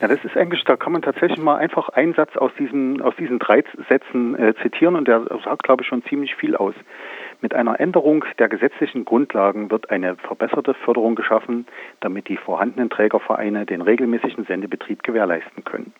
Ja, das ist eigentlich, da kann man tatsächlich mal einfach einen Satz aus diesen, aus diesen drei Sätzen äh, zitieren und der sagt, glaube ich, schon ziemlich viel aus. Mit einer Änderung der gesetzlichen Grundlagen wird eine verbesserte Förderung geschaffen, damit die vorhandenen Trägervereine den regelmäßigen Sendebetrieb gewährleisten können.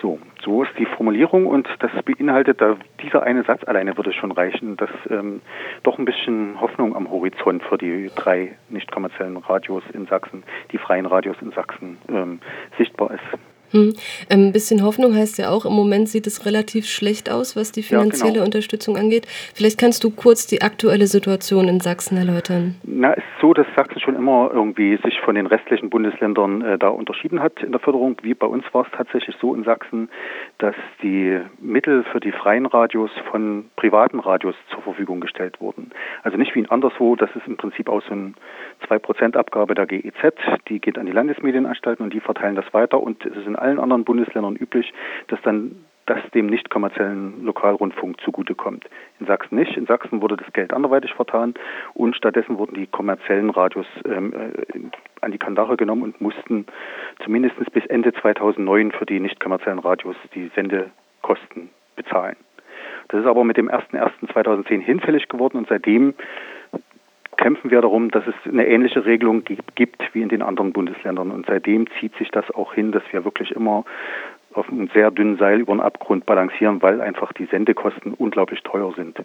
So, so ist die Formulierung und das beinhaltet, da dieser eine Satz alleine würde schon reichen, dass ähm, doch ein bisschen Hoffnung am Horizont für die drei nicht kommerziellen Radios in Sachsen, die freien Radios in Sachsen ähm, sichtbar ist. Hm. Ein bisschen Hoffnung heißt ja auch, im Moment sieht es relativ schlecht aus, was die finanzielle ja, genau. Unterstützung angeht. Vielleicht kannst du kurz die aktuelle Situation in Sachsen erläutern. Na, es ist so, dass Sachsen schon immer irgendwie sich von den restlichen Bundesländern äh, da unterschieden hat in der Förderung. Wie bei uns war es tatsächlich so in Sachsen, dass die Mittel für die freien Radios von privaten Radios zur Verfügung gestellt wurden. Also nicht wie anderswo, das ist im Prinzip auch so eine 2% Abgabe der GEZ, die geht an die Landesmedienanstalten und die verteilen das weiter und es ist in allen anderen Bundesländern üblich, dass dann das dem nicht kommerziellen Lokalrundfunk zugutekommt. In Sachsen nicht. In Sachsen wurde das Geld anderweitig vertan und stattdessen wurden die kommerziellen Radios ähm, äh, an die Kandare genommen und mussten zumindest bis Ende 2009 für die nicht kommerziellen Radios die Sendekosten bezahlen. Das ist aber mit dem 01.01.2010 hinfällig geworden und seitdem kämpfen wir darum, dass es eine ähnliche Regelung gibt wie in den anderen Bundesländern. Und seitdem zieht sich das auch hin, dass wir wirklich immer auf einem sehr dünnen Seil über den Abgrund balancieren, weil einfach die Sendekosten unglaublich teuer sind.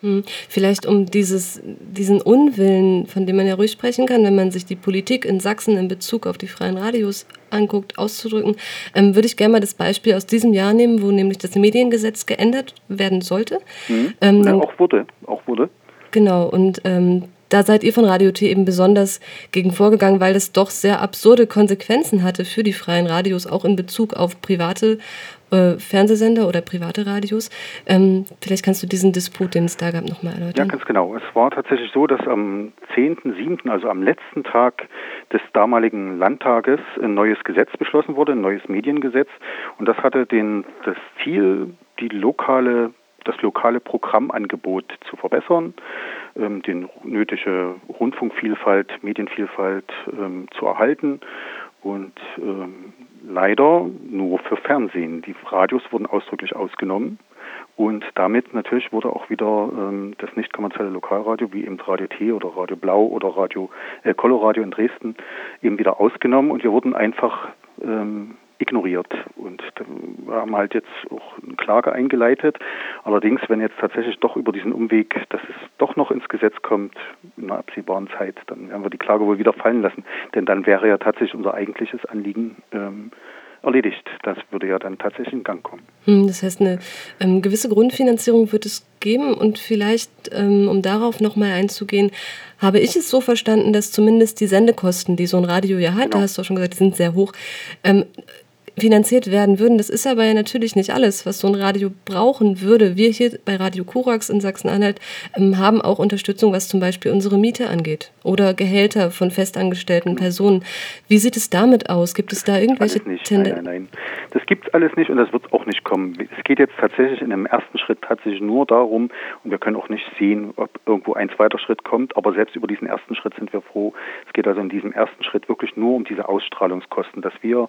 Hm. Vielleicht um dieses, diesen Unwillen, von dem man ja ruhig sprechen kann, wenn man sich die Politik in Sachsen in Bezug auf die freien Radios anguckt, auszudrücken, ähm, würde ich gerne mal das Beispiel aus diesem Jahr nehmen, wo nämlich das Mediengesetz geändert werden sollte. Mhm. Ähm, ja, auch wurde, auch wurde. Genau, und ähm, da seid ihr von Radio T eben besonders gegen vorgegangen, weil das doch sehr absurde Konsequenzen hatte für die freien Radios, auch in Bezug auf private äh, Fernsehsender oder private Radios. Ähm, vielleicht kannst du diesen Disput, den es da gab, nochmal erläutern. Ja, ganz genau. Es war tatsächlich so, dass am 10.7., also am letzten Tag des damaligen Landtages, ein neues Gesetz beschlossen wurde, ein neues Mediengesetz. Und das hatte den, das Ziel, die lokale das lokale Programmangebot zu verbessern, ähm, die nötige Rundfunkvielfalt, Medienvielfalt ähm, zu erhalten und ähm, leider nur für Fernsehen. Die Radios wurden ausdrücklich ausgenommen. Und damit natürlich wurde auch wieder ähm, das nicht kommerzielle Lokalradio, wie eben Radio T oder Radio Blau oder Radio äh, Coloradio in Dresden, eben wieder ausgenommen und wir wurden einfach ähm, ignoriert. Und haben halt jetzt auch eine Klage eingeleitet. Allerdings, wenn jetzt tatsächlich doch über diesen Umweg, dass es doch noch ins Gesetz kommt, in einer absehbaren Zeit, dann werden wir die Klage wohl wieder fallen lassen. Denn dann wäre ja tatsächlich unser eigentliches Anliegen ähm, erledigt. Das würde ja dann tatsächlich in Gang kommen. Hm, das heißt, eine ähm, gewisse Grundfinanzierung wird es geben und vielleicht, ähm, um darauf nochmal einzugehen, habe ich es so verstanden, dass zumindest die Sendekosten, die so ein Radio ja hat, genau. da hast du auch schon gesagt, die sind sehr hoch, ähm, finanziert werden würden. Das ist aber ja natürlich nicht alles, was so ein Radio brauchen würde. Wir hier bei Radio Korax in Sachsen-Anhalt ähm, haben auch Unterstützung, was zum Beispiel unsere Miete angeht oder Gehälter von festangestellten Personen. Wie sieht es damit aus? Gibt es da irgendwelche Tendenzen? Nein, nein, nein. Das gibt es alles nicht und das wird auch nicht kommen. Es geht jetzt tatsächlich in einem ersten Schritt tatsächlich nur darum, und wir können auch nicht sehen, ob irgendwo ein zweiter Schritt kommt, aber selbst über diesen ersten Schritt sind wir froh. Es geht also in diesem ersten Schritt wirklich nur um diese Ausstrahlungskosten, dass wir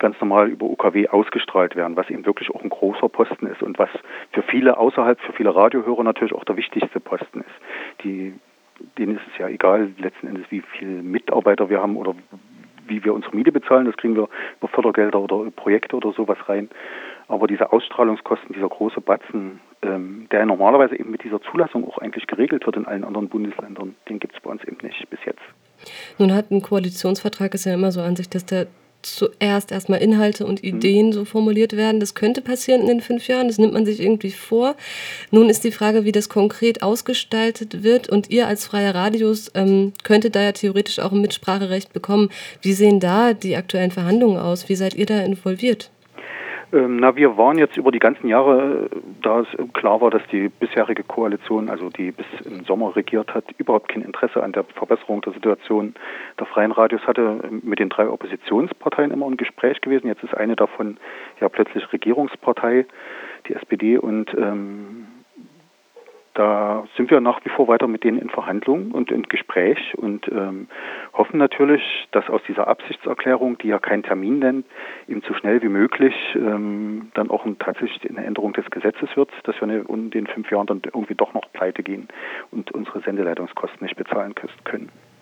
ganz normal über UKW ausgestrahlt werden, was eben wirklich auch ein großer Posten ist und was für viele außerhalb, für viele Radiohörer natürlich auch der wichtigste Posten ist. Die, denen ist es ja egal letzten Endes, wie viele Mitarbeiter wir haben oder wie wir unsere Miete bezahlen, das kriegen wir über Fördergelder oder Projekte oder sowas rein. Aber diese Ausstrahlungskosten, dieser große Batzen, ähm, der normalerweise eben mit dieser Zulassung auch eigentlich geregelt wird in allen anderen Bundesländern, den gibt es bei uns eben nicht bis jetzt. Nun hat ein Koalitionsvertrag ist ja immer so an sich, dass der zuerst erstmal Inhalte und Ideen mhm. so formuliert werden. Das könnte passieren in den fünf Jahren, das nimmt man sich irgendwie vor. Nun ist die Frage, wie das konkret ausgestaltet wird und ihr als freier Radius ähm, könntet da ja theoretisch auch ein Mitspracherecht bekommen. Wie sehen da die aktuellen Verhandlungen aus? Wie seid ihr da involviert? Ähm, na, wir waren jetzt über die ganzen Jahre, da es klar war, dass die bisherige Koalition, also die bis im Sommer regiert hat, überhaupt kein Interesse an der Verbesserung der Situation der freien Radios hatte, mit den drei Oppositionsparteien immer ein Gespräch gewesen. Jetzt ist eine davon ja plötzlich Regierungspartei, die SPD, und ähm, da sind wir nach wie vor weiter mit denen in Verhandlungen und in Gespräch und ähm, hoffen natürlich, dass aus dieser Absichtserklärung, die ja keinen Termin nennt, eben so schnell wie möglich ähm, dann auch ein, tatsächlich eine Änderung des Gesetzes wird, dass wir in den fünf Jahren dann irgendwie doch noch pleite gehen und unsere Sendeleitungskosten nicht bezahlen können.